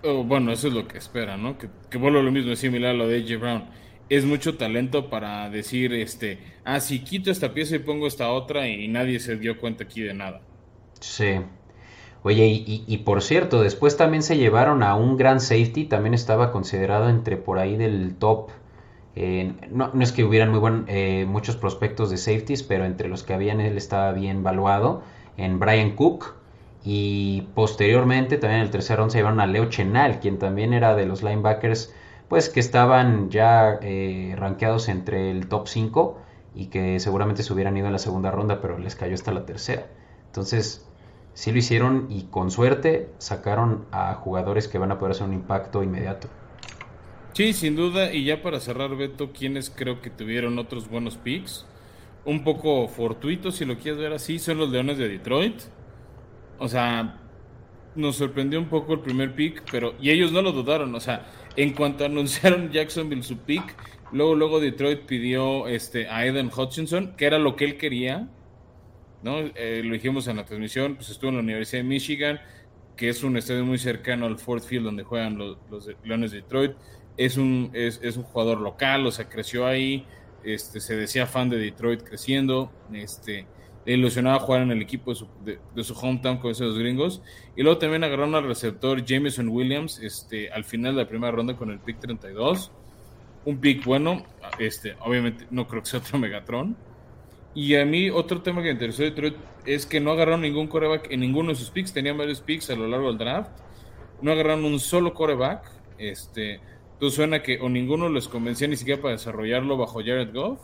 Oh, bueno, eso es lo que espera, ¿no? Que, que vuelva lo mismo, es similar a lo de AJ Brown es mucho talento para decir, este, ah, si quito esta pieza y pongo esta otra y nadie se dio cuenta aquí de nada. Sí. Oye, y, por cierto, después también se llevaron a un gran safety, también estaba considerado entre por ahí del top. No, es que hubieran muy buen, eh, muchos prospectos de safeties, pero entre los que habían él estaba bien valuado en Brian Cook. Y posteriormente, también en el tercer round se llevaron a Leo Chenal, quien también era de los linebackers pues que estaban ya eh, rankeados entre el top 5 y que seguramente se hubieran ido en la segunda ronda, pero les cayó hasta la tercera. Entonces, sí lo hicieron y con suerte sacaron a jugadores que van a poder hacer un impacto inmediato. Sí, sin duda. Y ya para cerrar, Beto, quienes creo que tuvieron otros buenos picks, un poco fortuitos, si lo quieres ver así, son los Leones de Detroit. O sea, nos sorprendió un poco el primer pick, pero y ellos no lo dudaron, o sea, en cuanto (laughs) anunciaron Jacksonville su pick, luego, luego Detroit pidió este, a Eden Hutchinson, que era lo que él quería. ¿No? Eh, lo dijimos en la transmisión, pues estuvo en la Universidad de Michigan, que es un estadio muy cercano al Ford Field donde juegan los, Leones de Detroit. Es un, es, un jugador local, o sea, creció ahí, este, se decía fan de Detroit creciendo, este, le ilusionaba jugar en el equipo de su, de, su hometown con esos gringos. Y luego también agarraron al receptor Jameson Williams este, al final de la primera ronda con el pick 32. Un pick bueno, este, obviamente no creo que sea otro Megatron. Y a mí otro tema que me interesó de Detroit es que no agarraron ningún coreback en ninguno de sus picks, tenían varios picks a lo largo del draft. No agarraron un solo coreback. Este, entonces suena que o ninguno les convencía ni siquiera para desarrollarlo bajo Jared Goff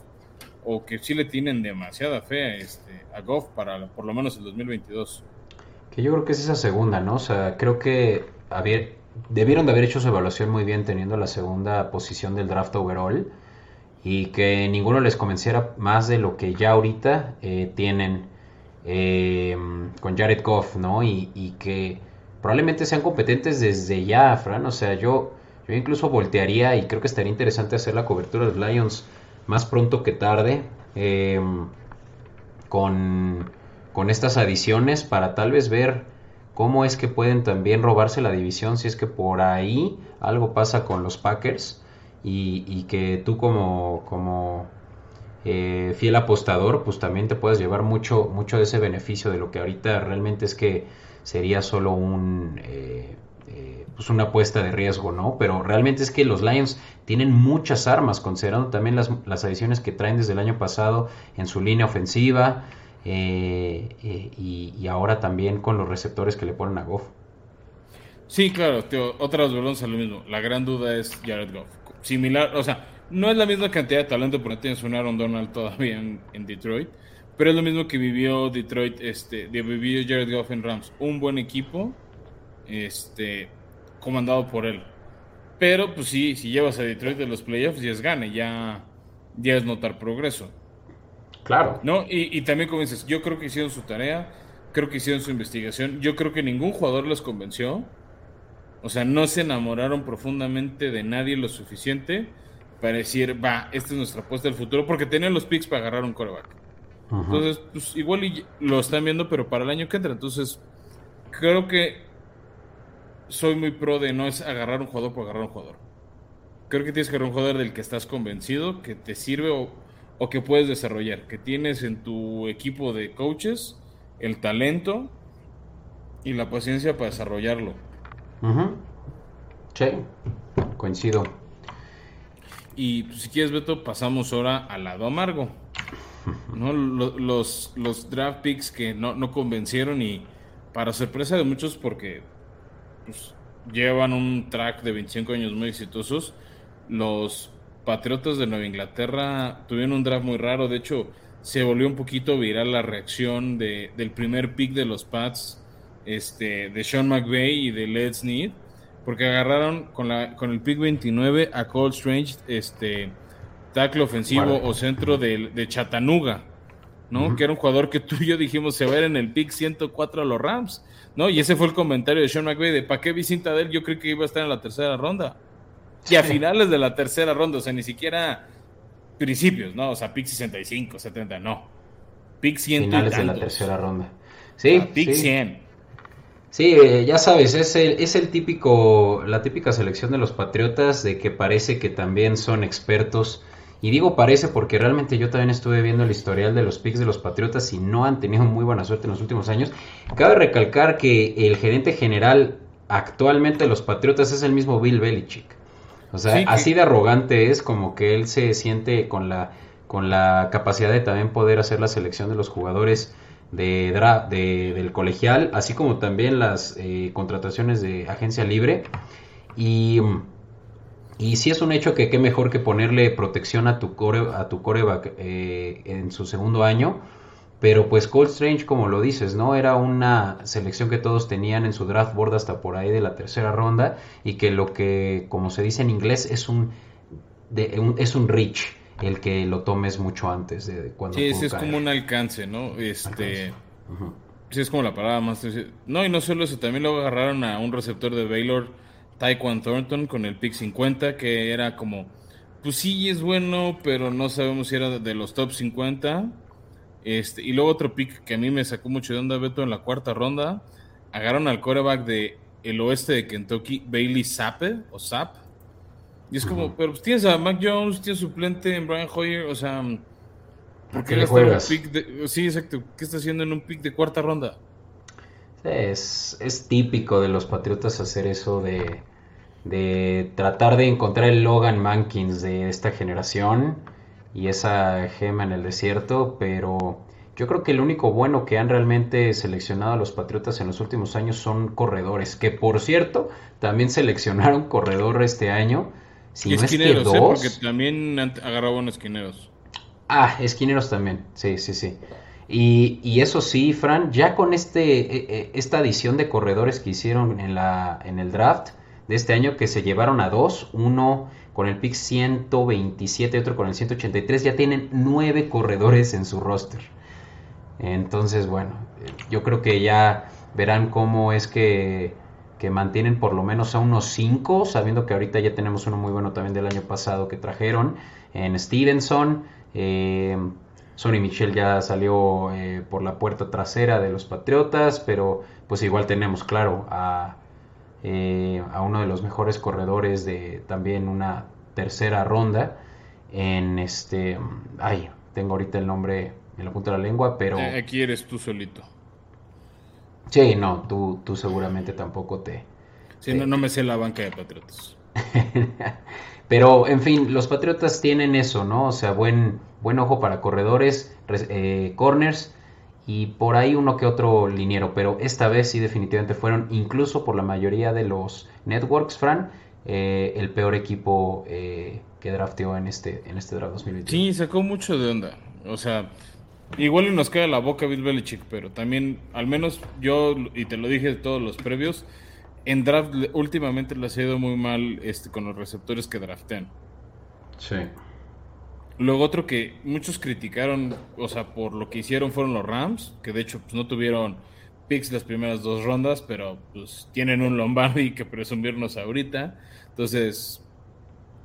o que sí le tienen demasiada fe este, a Goff para por lo menos el 2022. Que yo creo que es esa segunda, ¿no? O sea, creo que debieron de haber hecho su evaluación muy bien teniendo la segunda posición del draft overall y que ninguno les convenciera más de lo que ya ahorita eh, tienen eh, con Jared Goff, ¿no? Y, que probablemente sean competentes desde ya, Fran. O sea, yo, yo incluso voltearía y creo que estaría interesante hacer la cobertura de los Lions más pronto que tarde eh, con, estas adiciones para tal vez ver cómo es que pueden también robarse la división si es que por ahí algo pasa con los Packers y, que tú como, como eh, fiel apostador pues también te puedes llevar mucho, mucho de ese beneficio de lo que ahorita realmente es que sería solo un, eh, eh, pues una apuesta de riesgo, ¿no? Pero realmente es que los Lions tienen muchas armas, considerando también las, las adiciones que traen desde el año pasado en su línea ofensiva eh, y, ahora también con los receptores que le ponen a Goff. Sí, claro, otra vez volvemos a lo mismo. La gran duda es Jared Goff. Similar, o sea, no es la misma cantidad de talento porque tienes un Aaron Donald todavía en, en Detroit, pero es lo mismo que vivió Detroit, este, de vivió Jared Goff en Rams. Un buen equipo, este, comandado por él. Pero, pues sí, si llevas a Detroit de los playoffs, ya es gane, ya, ya es notar progreso. Claro. ¿No? Y, también, como dices, yo creo que hicieron su tarea, creo que hicieron su investigación. Yo creo que ningún jugador les convenció. O sea, no se enamoraron profundamente de nadie lo suficiente para decir, va, esta es nuestra apuesta del futuro, porque tenían los picks para agarrar un coreback. Entonces, pues igual lo están viendo, pero para el año que entra. Entonces, creo que soy muy pro de no es agarrar un jugador por agarrar un jugador. Creo que tienes que agarrar un jugador del que estás convencido, que te sirve o, que puedes desarrollar, que tienes en tu equipo de coaches el talento y la paciencia para desarrollarlo. Sí, coincido. Y pues, si quieres, Beto, pasamos ahora al lado amargo. ¿no? (laughs) Los, los draft picks que no, no convencieron y para sorpresa de muchos porque pues, llevan un track de 25 años muy exitosos. Los Patriotas de Nueva Inglaterra tuvieron un draft muy raro. De hecho, se volvió un poquito viral la reacción de, del primer pick de los Pats, este, de Sean McVay y de Let's Need, porque agarraron con, la, con el pick 29 a Cole Strange, este, tackle ofensivo o centro de, de Chattanooga. ¿no? Que era un jugador que tú y yo dijimos se va a ver en el pick 104 a los Rams, ¿no? Y ese fue el comentario de Sean McVay de ¿para qué visita de él? Yo creo que iba a estar en la tercera ronda. Y a finales de la tercera ronda, o sea, ni siquiera principios, ¿no? O sea, pick 65, 70, no. Pick 100 Finales de la tercera ronda. Sí. pick 100. Sí, eh, ya sabes, es el, es el típico, la típica selección de los Patriotas de que parece que también son expertos y digo parece porque realmente yo también estuve viendo el historial de los picks de los Patriotas y no han tenido muy buena suerte en los últimos años. Cabe recalcar que el gerente general actualmente de los Patriotas es el mismo Bill Belichick. O sea, así de arrogante es como que él se siente con la, con la capacidad de también poder hacer la selección de los jugadores de, de del colegial, así como también las eh, contrataciones de agencia libre. Y y si es un hecho que qué mejor que ponerle protección a tu, core, a tu coreback eh, en su segundo año. Pero pues Cold Strange, como lo dices, ¿no? Era una selección que todos tenían en su draft board hasta por ahí de la tercera ronda. Y que lo que, como se dice en inglés, es un, de, es un reach. El que lo tomes mucho antes de cuando. Sí, es como un alcance, ¿no? Este. Sí, es como la palabra más. No, y no solo eso, también lo agarraron a un receptor de Baylor Taekwon Thornton con el pick 50, que era como, pues sí es bueno, pero no sabemos si era de los top 50. Este, y luego otro pick que a mí me sacó mucho de onda, Beto, en la cuarta ronda, agarraron al quarterback de el oeste de Kentucky, Bailey Sappe, o Sapp. Y es como, pero pues tienes a Mac Jones, tienes suplente en Brian Hoyer, o sea, ¿por qué, un pick de, sí, exacto, ¿qué está haciendo en un pick de cuarta ronda? Es, es típico de los Patriotas hacer eso de, de tratar de encontrar el Logan Mankins de esta generación y esa gema en el desierto, pero yo creo que el único bueno que han realmente seleccionado a los Patriotas en los últimos años son corredores, que por cierto, también seleccionaron corredor este año. Si y esquineros, ¿eh? porque también agarraban esquineros. Ah, esquineros también, sí, sí, sí. Y, eso sí, Fran, ya con este, e, e, esta adición de corredores que hicieron en, la, en el draft de este año, que se llevaron a dos, uno con el pick 127 y otro con el 183, ya tienen nueve corredores en su roster. Entonces, bueno, yo creo que ya verán cómo es que, que mantienen por lo menos a unos cinco, sabiendo que ahorita ya tenemos uno muy bueno también del año pasado que trajeron en Stevenson. Eh, Sonny Michel ya salió eh, por la puerta trasera de los Patriotas, pero pues igual tenemos claro a, eh, a uno de los mejores corredores de también una tercera ronda en este, ay, tengo ahorita el nombre en la punta de la lengua, pero... Eh, aquí eres tú solito. Sí, no, tú, tú seguramente tampoco te, Sí, no, no me sé la banca de Patriotas. (laughs) Pero, en fin, los Patriotas tienen eso, ¿no? O sea, buen, buen ojo para corredores, eh, corners y por ahí uno que otro liniero. Pero esta vez sí definitivamente fueron, incluso por la mayoría de los networks, Fran, eh, el peor equipo eh, que drafteó en este, en este draft 2021. Sí, sacó mucho de onda. O sea, igual nos queda la boca Bill Belichick, pero también, al menos yo, y te lo dije de todos los previos, en draft últimamente le ha ido muy mal este, con los receptores que draftean. Sí. Luego otro que muchos criticaron, o sea, por lo que hicieron fueron los Rams, que de hecho pues, no tuvieron picks las primeras dos rondas, pero pues tienen un Lombardi que presumirnos ahorita. Entonces,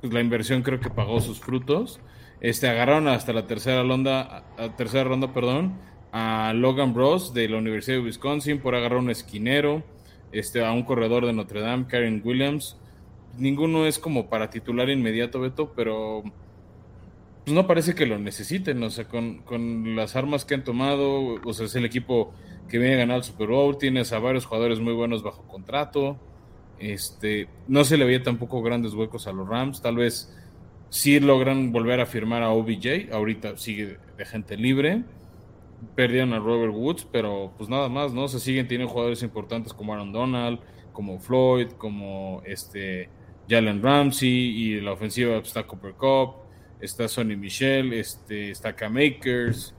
pues la inversión creo que pagó sus frutos. Este, agarraron hasta la tercera ronda, a, tercera ronda, perdón, a Logan Bros de la Universidad de Wisconsin por agarrar un esquinero este, a un corredor de Notre Dame, Karen Williams. Ninguno es como para titular inmediato, Beto, pero pues no parece que lo necesiten. O sea, con, las armas que han tomado, o sea, es el equipo que viene a ganar el Super Bowl, tienes a varios jugadores muy buenos bajo contrato. Este, no se le veía tampoco grandes huecos a los Rams. Tal vez sí logran volver a firmar a OBJ. Ahorita sigue de gente libre perdieron a Robert Woods, pero pues nada más, ¿no? Se siguen teniendo jugadores importantes como Aaron Donald, como Floyd, como este Jalen Ramsey y la ofensiva pues, está Cooper Cup, está Sonny Michel, este, está Cam Akers,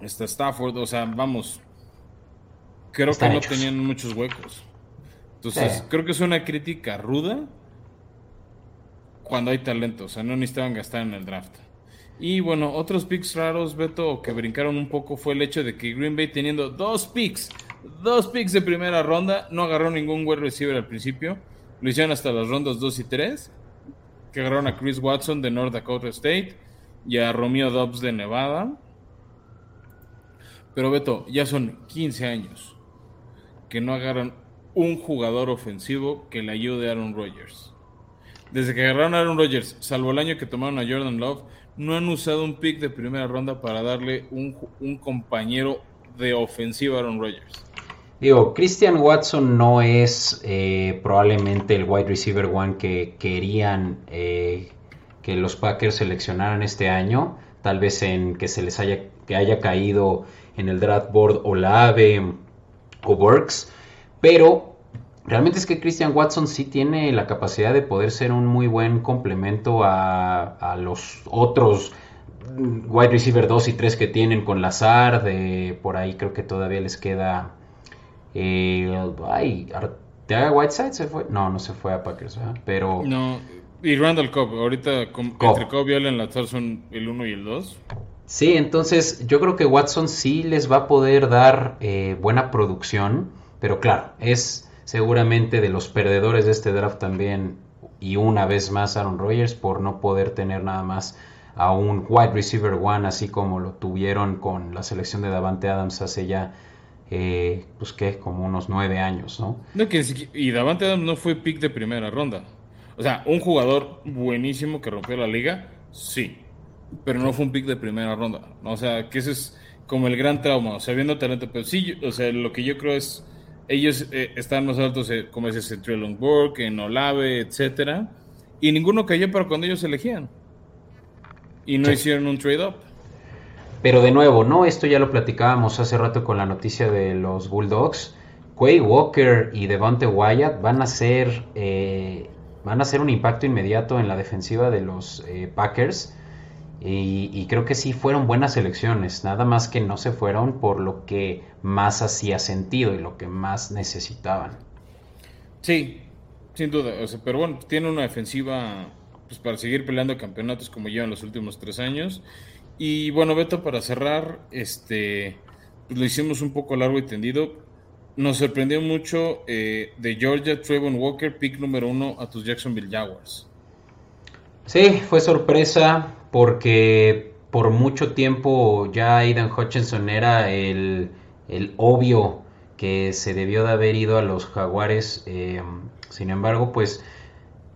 está Stafford, o sea, vamos, creo que no tenían muchos huecos. Entonces, creo que es una crítica ruda cuando hay talento, o sea, no necesitaban gastar en el draft. Y bueno, otros picks raros, Beto, que brincaron un poco fue el hecho de que Green Bay teniendo dos picks, dos picks de primera ronda, no agarró ningún wide receiver al principio. Lo hicieron hasta las rondas 2 y 3, que agarraron a Chris Watson de North Dakota State y a Romeo Dobbs de Nevada. Pero Beto, ya son 15 años que no agarran un jugador ofensivo que le ayude a Aaron Rodgers. Desde que agarraron a Aaron Rodgers, salvo el año que tomaron a Jordan Love, no han usado un pick de primera ronda para darle un, compañero de ofensiva a Aaron Rodgers. Digo, Christian Watson no es eh, probablemente el wide receiver one que querían eh, que los Packers seleccionaran este año. Tal vez en que se les haya, que haya caído en el draft board Olave o Burks. Pero realmente es que Christian Watson sí tiene la capacidad de poder ser un muy buen complemento a, los otros wide receiver 2 y 3 que tienen con Lazar. De, por ahí creo que todavía les queda. Eh, ay, Arteaga Whiteside se fue. No, no se fue a Packers, pero. No, y Randall Cobb. Ahorita entre Cobb y Allen Lazar son el 1 y el 2. Sí, entonces yo creo que Watson sí les va a poder dar eh, buena producción. Pero claro, es seguramente de los perdedores de este draft también y una vez más Aaron Rodgers por no poder tener nada más a un wide receiver one así como lo tuvieron con la selección de Davante Adams hace ya eh, pues que como unos nueve años, ¿no? y Davante Adams no fue pick de primera ronda. O sea, un jugador buenísimo que rompió la liga, sí, pero no fue un pick de primera ronda. O sea, que ese es como el gran trauma. O sea, viendo talento, pero sí, o sea, lo que yo creo es ellos eh, están más altos, eh, como es en Trellon Burke, en Olave, etcétera, y ninguno cayó para cuando ellos elegían. Y no hicieron un trade-up. Pero de nuevo, ¿no? Esto ya lo platicábamos hace rato con la noticia de los Bulldogs. Quay Walker y Devante Wyatt van a ser eh, van a hacer un impacto inmediato en la defensiva de los Packers y, creo que sí fueron buenas elecciones, nada más que no se fueron por lo que más hacía sentido y lo que más necesitaban. Sí, sin duda, pero bueno, tiene una defensiva pues, para seguir peleando campeonatos como llevan los últimos tres años. Y bueno, Beto, para cerrar, este, pues, lo hicimos un poco largo y tendido. Nos sorprendió mucho eh, de Georgia Trevon Walker, pick número uno a tus Jacksonville Jaguars. Sí, fue sorpresa porque por mucho tiempo ya Aidan Hutchinson era el, obvio que se debió de haber ido a los jaguares. Eh, sin embargo, pues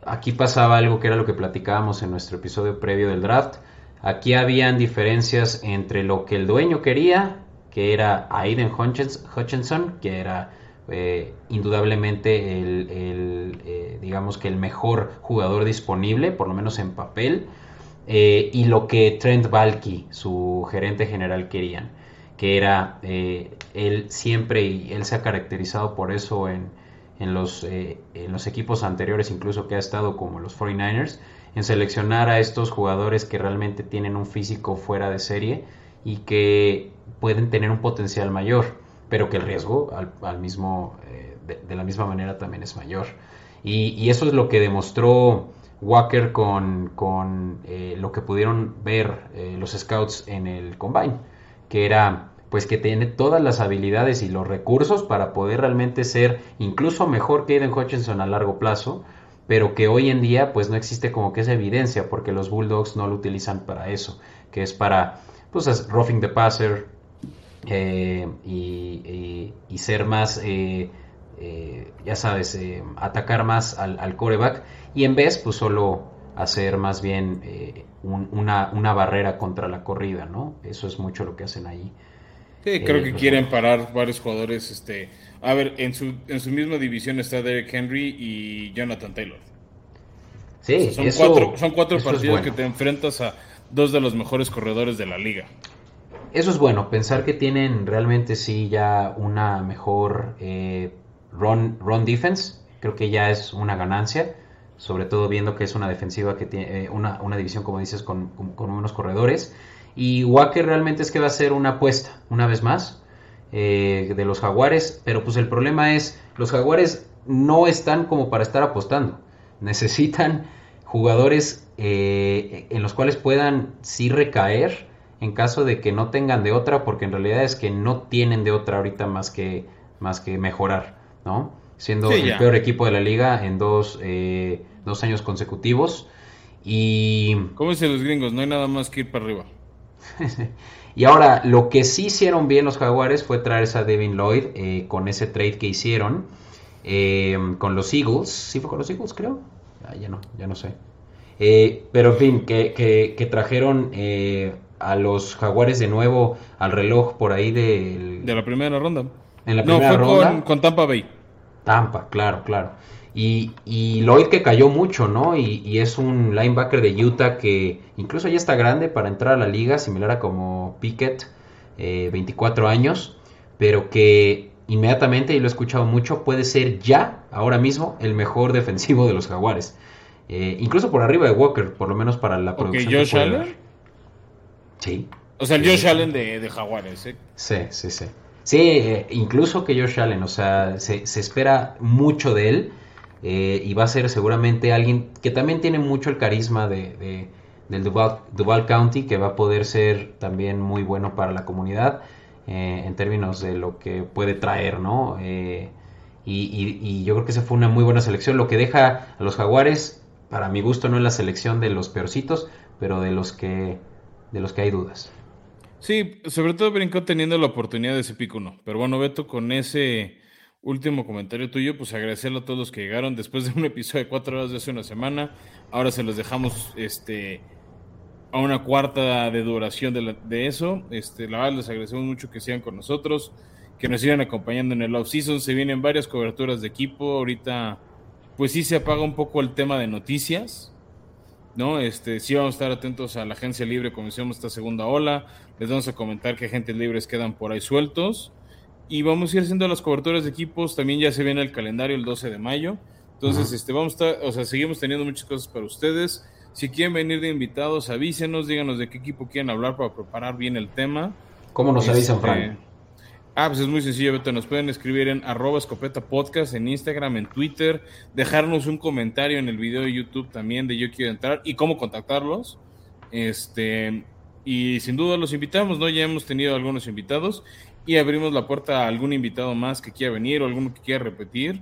aquí pasaba algo que era lo que platicábamos en nuestro episodio previo del draft. Aquí habían diferencias entre lo que el dueño quería, que era Aiden Hutchinson, que era eh, indudablemente el, eh, digamos que el mejor jugador disponible, por lo menos en papel, eh, y lo que Trent Balky, su gerente general, querían, que era él siempre, y él se ha caracterizado por eso en, en, los, en los equipos anteriores, incluso que ha estado como los 49ers, en seleccionar a estos jugadores que realmente tienen un físico fuera de serie y que pueden tener un potencial mayor pero que el riesgo al, mismo, eh, de, la misma manera también es mayor. Y, eso es lo que demostró Walker con, con eh, lo que pudieron ver eh, los scouts en el combine, que era pues que tiene todas las habilidades y los recursos para poder realmente ser incluso mejor que Aiden Hutchinson a largo plazo, pero que hoy en día pues no existe como que esa evidencia porque los Bulldogs no lo utilizan para eso, que es para pues roughing the passer, eh, y, ser más, eh, eh, ya sabes, atacar más al, coreback y en vez, pues solo hacer más bien una, una, barrera contra la corrida, ¿no? Eso es mucho lo que hacen ahí. Sí, creo que quieren parar varios jugadores. Este, a ver, en su, en su misma división está Derek Henry y Jonathan Taylor. Sí, son, cuatro, son cuatro partidos que te enfrentas a dos de los mejores corredores de la liga eso es bueno, pensar que tienen realmente sí ya una mejor eh, run, run defense, creo que ya es una ganancia, sobre todo viendo que es una defensiva que eh, una, división, como dices, con, unos corredores. Y Walker realmente es que va a ser una apuesta, una vez más, eh, de los jaguares, pero pues el problema es, los jaguares no están como para estar apostando, necesitan jugadores en los cuales puedan sí recaer en caso de que no tengan de otra, porque en realidad es que no tienen de otra ahorita más que, más que mejorar, ¿no? Siendo el peor equipo de la liga en dos, eh, dos años consecutivos. Y... ¿Cómo dicen los gringos? No hay nada más que ir para arriba. (laughs) y ahora, lo que sí hicieron bien los Jaguares fue traerse a Devin Lloyd eh, con ese trade que hicieron eh, con los Eagles. ¿Sí fue con los Eagles, creo? Ah, ya no, ya no sé. pero en fin, que, que, que trajeron a los Jaguares de nuevo al reloj por ahí de De la primera ronda. En la primera no, fue Con, Tampa Bay. Tampa, claro, claro. Y, y Lloyd que cayó mucho, ¿no? Y, es un linebacker de Utah que incluso ya está grande para entrar a la liga, similar a como Pickett, 24 eh, años, pero que inmediatamente, y lo he escuchado mucho, puede ser ya, ahora mismo, el mejor defensivo de los Jaguares. Eh, incluso por arriba de Walker, por lo menos para la producción. Josh Allen. Sí. O sea, el Josh Allen de, Jaguares, ¿eh? Sí, sí, sí. Sí, eh, incluso que Josh Allen, o sea, se, espera mucho de él eh, y va a ser seguramente alguien que también tiene mucho el carisma de, del Duval, County, que va a poder ser también muy bueno para la comunidad eh, en términos de lo que puede traer, ¿no? Y, y, yo creo que esa fue una muy buena selección. Lo que deja a los Jaguares, para mi gusto, no es la selección de los peorcitos, pero de los que de los que hay dudas. Sí, sobre todo brincó teniendo la oportunidad de ese pico no. Pero bueno, Beto, con ese último comentario tuyo, pues agradecerle a todos los que llegaron después de un episodio de cuatro horas de hace una semana. Ahora se los dejamos este, a una cuarta de duración de, eso. Este, la verdad, les agradecemos mucho que sigan con nosotros, que nos sigan acompañando en el off-season. Se vienen varias coberturas de equipo. Ahorita, pues sí se apaga un poco el tema de noticias. ¿no? Este, sí vamos a estar atentos a la agencia libre como esta segunda ola. Les vamos a comentar que agentes libres quedan por ahí sueltos. Y vamos a ir haciendo las coberturas de equipos. También ya se viene el calendario el 12 de mayo. Entonces, este, vamos a estar, o sea, seguimos teniendo muchas cosas para ustedes. Si quieren venir de invitados, avísenos, díganos de qué equipo quieren hablar para preparar bien el tema. ¿Cómo nos avisan, este, Frank? Ah, pues es muy sencillo, Beto. Nos pueden escribir en arroba escopeta podcast, en Instagram, en Twitter, dejarnos un comentario en el video de YouTube también de yo quiero entrar y cómo contactarlos. Este, y sin duda los invitamos, ¿no? Ya hemos tenido algunos invitados y abrimos la puerta a algún invitado más que quiera venir o alguno que quiera repetir.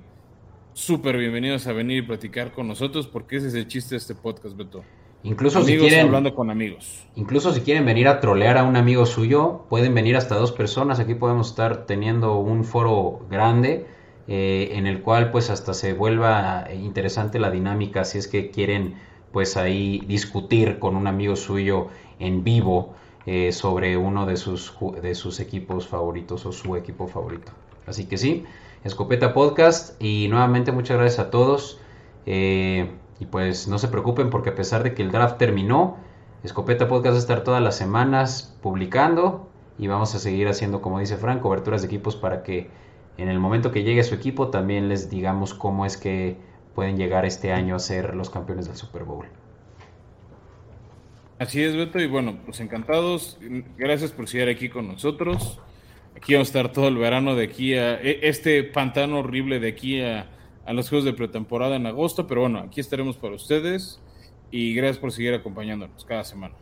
Súper bienvenidos a venir y platicar con nosotros porque ese es el chiste de este podcast, Beto. Incluso si quieren hablando con amigos. Incluso si quieren venir a trolear a un amigo suyo, pueden venir hasta dos personas. Aquí podemos estar teniendo un foro grande eh, en el cual pues hasta se vuelva interesante la dinámica si es que quieren pues ahí discutir con un amigo suyo en vivo eh, sobre uno de sus, de sus equipos favoritos o su equipo favorito. Así que sí, Escopeta Podcast. Y nuevamente muchas gracias a todos. Eh, y pues no se preocupen porque a pesar de que el draft terminó, Escopeta Podcast va a estar todas las semanas publicando y vamos a seguir haciendo, como dice Frank, coberturas de equipos para que en el momento que llegue su equipo también les digamos cómo es que pueden llegar este año a ser los campeones del Super Bowl. Así es, Beto, y bueno, pues encantados. Gracias por seguir aquí con nosotros. Aquí vamos a estar todo el verano de aquí a e, este pantano horrible de aquí a, los juegos de pretemporada en agosto, pero bueno, aquí estaremos para ustedes y gracias por seguir acompañándonos cada semana.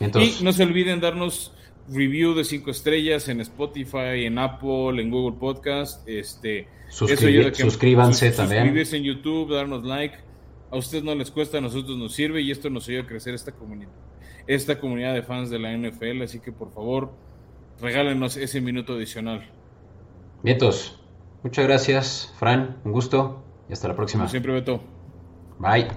Y no se olviden darnos review de cinco estrellas en Spotify, en Apple, en Google Podcast. Este, suscríbanse también. Suscribirse en YouTube, darnos like. A ustedes no les cuesta, a nosotros nos sirve y esto nos ayuda a crecer esta comunidad, esta comunidad de fans de la NFL. Así que por favor, regálenos ese minuto adicional. Vientos, muchas gracias, Fran. Un gusto y hasta la próxima. siempre, Beto. Bye.